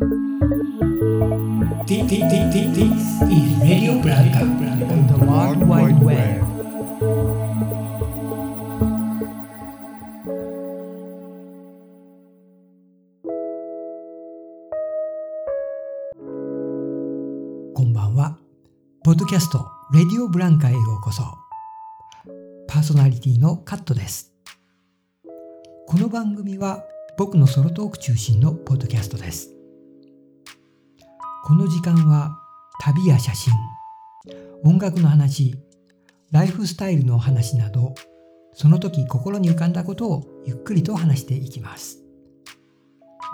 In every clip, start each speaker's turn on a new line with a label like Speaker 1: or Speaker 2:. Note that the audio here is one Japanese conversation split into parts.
Speaker 1: This is Radio Branca on the World Wide Web. こんばんは。ポッドキャスト、レディオブランカへようこそ。パーソナリティのカットです。この番組は僕のソロトーク中心のポッドキャストです。この時間は旅や写真、音楽の話、ライフスタイルの話など、その時心に浮かんだことをゆっくりと話していきます。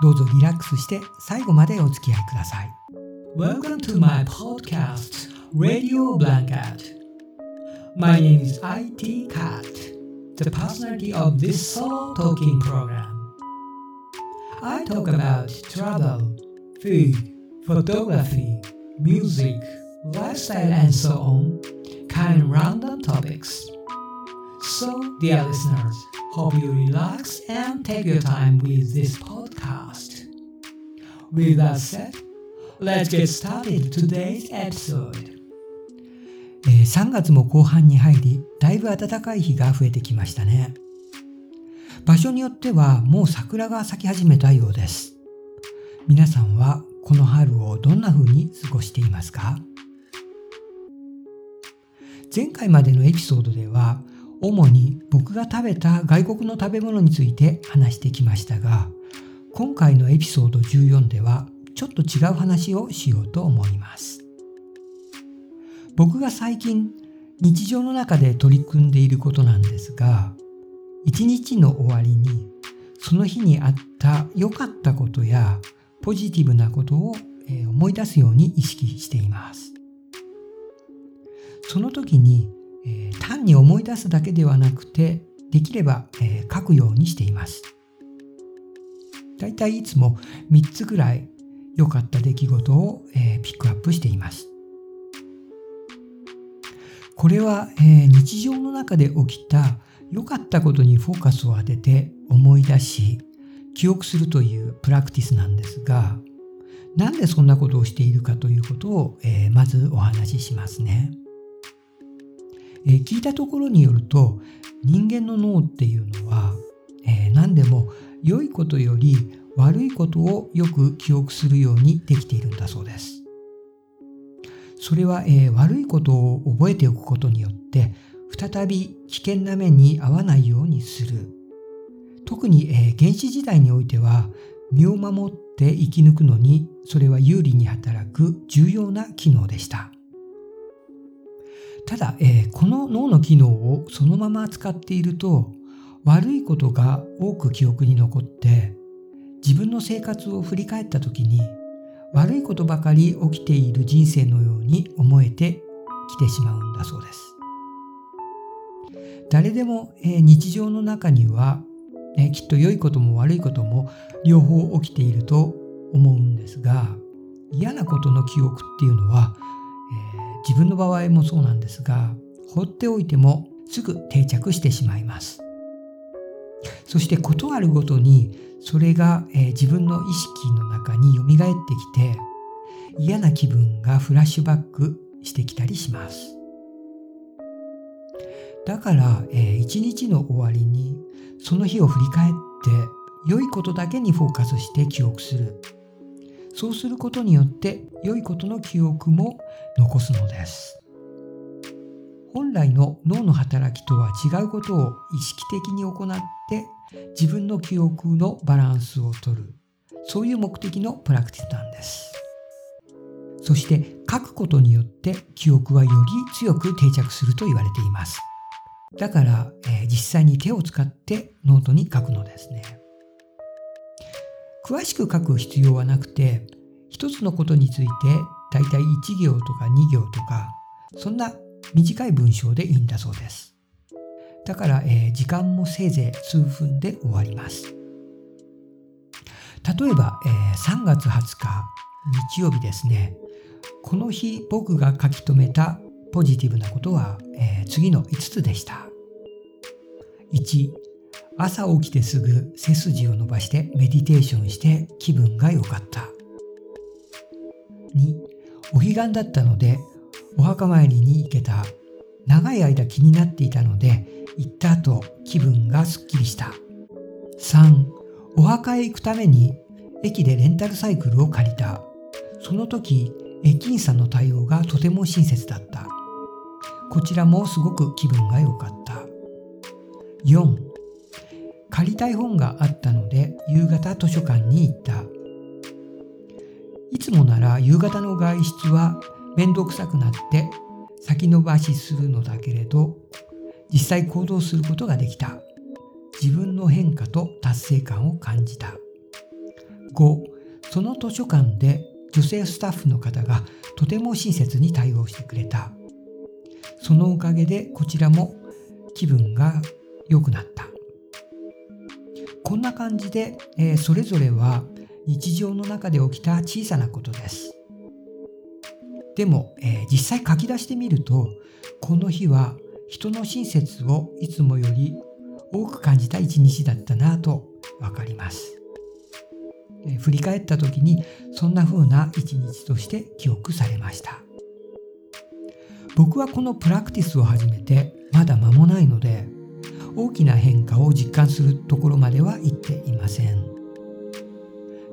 Speaker 1: どうぞリラックスして最後までお付き合いください。Welcome to my podcast, Radio Blanket. My name is IT Cat, the personality of this soul talking program. I talk about travel, food, photography, music, lifestyle, and so on, kind of random topics. So, dear listeners, hope you relax and take your time with this podcast. With that said, let's get started today's episode. えー3月も後半に入り、だいぶ暖かい日が増えてきましたね。場所によってはもう桜が咲き始めたようです。皆さんはこの春をどんな風に過ごしていますか？前回までのエピソードでは主に僕が食べた外国の食べ物について話してきましたが今回のエピソード14ではちょっと違う話をしようと思います。僕が最近日常の中で取り組んでいることなんですが一日の終わりにその日にあった良かったことやポジティブなことを思い出すように意識しています。その時に、え単に思い出すだけではなくてできれば、え書くようにしています。だいたいいつも3つぐらい良かった出来事を、えピックアップしています。これは、え日常の中で起きた良かったことにフォーカスを当てて思い出し記憶するというプラクティスなんですがなんでそんなことをしているかということを、えーまずお話ししますね、えー聞いたところによると人間の脳っていうのは、えー何でも良いことより悪いことをよく記憶するようにできているんだそうです。それは、え悪いことを覚えておくことによって再び危険な目に遭わないようにする。特に、え原始時代においては身を守って生き抜くのにそれは有利に働く重要な機能でした。ただ、えこの脳の機能をそのまま使っていると悪いことが多く記憶に残って自分の生活を振り返った時に悪いことばかり起きている人生のように思えてきてしまうんだそうです。誰でも、え日常の中には、えーきっと良いことも悪いことも両方起きていると思うんですが嫌なことの記憶っていうのは、えー自分の場合もそうなんですが放っておいてもすぐ定着してしまいます。そして事あるごとにそれが、えー自分の意識の中に蘇ってきて嫌な気分がフラッシュバックしてきたりします。だから、えー一日の終わりにその日を振り返って良いことだけにフォーカスして記憶する。そうすることによって良いことの記憶も残すのです。本来の脳の働きとは違うことを意識的に行って自分の記憶のバランスをとる。そういう目的のプラクティスなんです。そして書くことによって記憶はより強く定着すると言われています。だから、えー実際に手を使ってノートに書くのですね。詳しく書く必要はなくて一つのことについてだいたい1行とか2行とかそんな短い文章でいいんだそうです。だから、えー時間もせいぜい数分で終わります。例えば、えー3月20日日曜日ですね。この日僕が書き留めたポジティブなことは、えー次の5つでした。1朝起きてすぐ背筋を伸ばしてメディテーションして気分が良かった。にお彼岸だったのでお墓参りに行けた。長い間気になっていたので行った後気分がすっきりした。3お墓へ行くために駅でレンタルサイクルを借りた。その時駅員さんの対応がとても親切だった。こちらもすごく気分が良かった。4借りたい本があったので夕方図書館に行った。いつもなら夕方の外出は面倒くさくなって先延ばしするのだけれど実際行動することができた。自分の変化と達成感を感じた。5その図書館で女性スタッフの方がとても親切に対応してくれた。そのおかげでこちらも気分が良くなった。こんな感じで、えー、それぞれは日常の中で起きた小さなことです。でも、えー、実際書き出してみるとこの日は人の親切をいつもより多く感じた一日だったなと分かります、振り返った時にそんな風な一日として記憶されました。僕はこのプラクティスを始めてまだ間もないので大きな変化を実感するところまでは行っていません。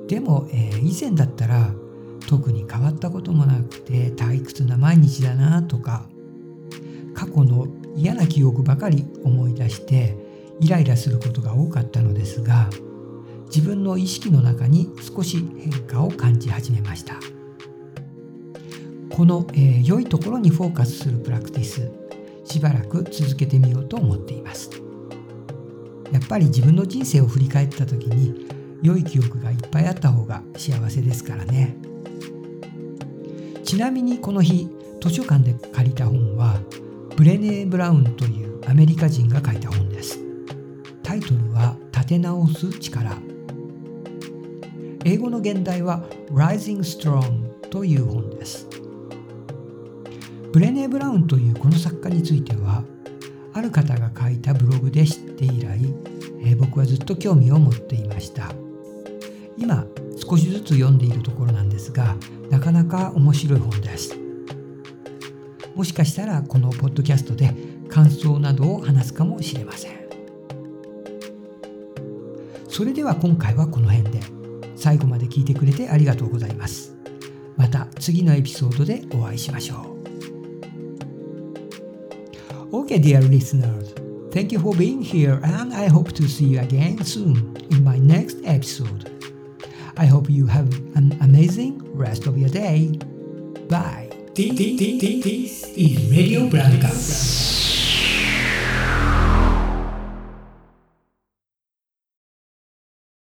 Speaker 1: でも、えー、以前だったら特に変わったこともなくて退屈な毎日だなとか過去の嫌な記憶ばかり思い出してイライラすることが多かったのですが自分の意識の中に少し変化を感じ始めました。この、えー、良いところにフォーカスするプラクティスしばらく続けてみようと思っています。やっぱり自分の人生を振り返った時に良い記憶がいっぱいあった方が幸せですからね。ちなみにこの日図書館で借りた本はブレネー・ブラウンというアメリカ人が書いた本です。タイトルは立て直す力。英語の現代は Rising Strong という本です。ブレネー・ブラウンというこの作家についてはある方が書いたブログで知って以来、え、僕はずっと興味を持っていました。今少しずつ読んでいるところなんですがなかなか面白い本です。もしかしたらこのポッドキャストで感想などを話すかもしれません。それでは今回はこの辺で。最後まで聞いてくれてありがとうございますまた次のエピソードでお会いしましょう Okay, dear listeners, thank you for being here, and I hope to see you again soon in my next episode. I hope you have an amazing rest of your day. Bye.
Speaker 2: This is Radio Branca.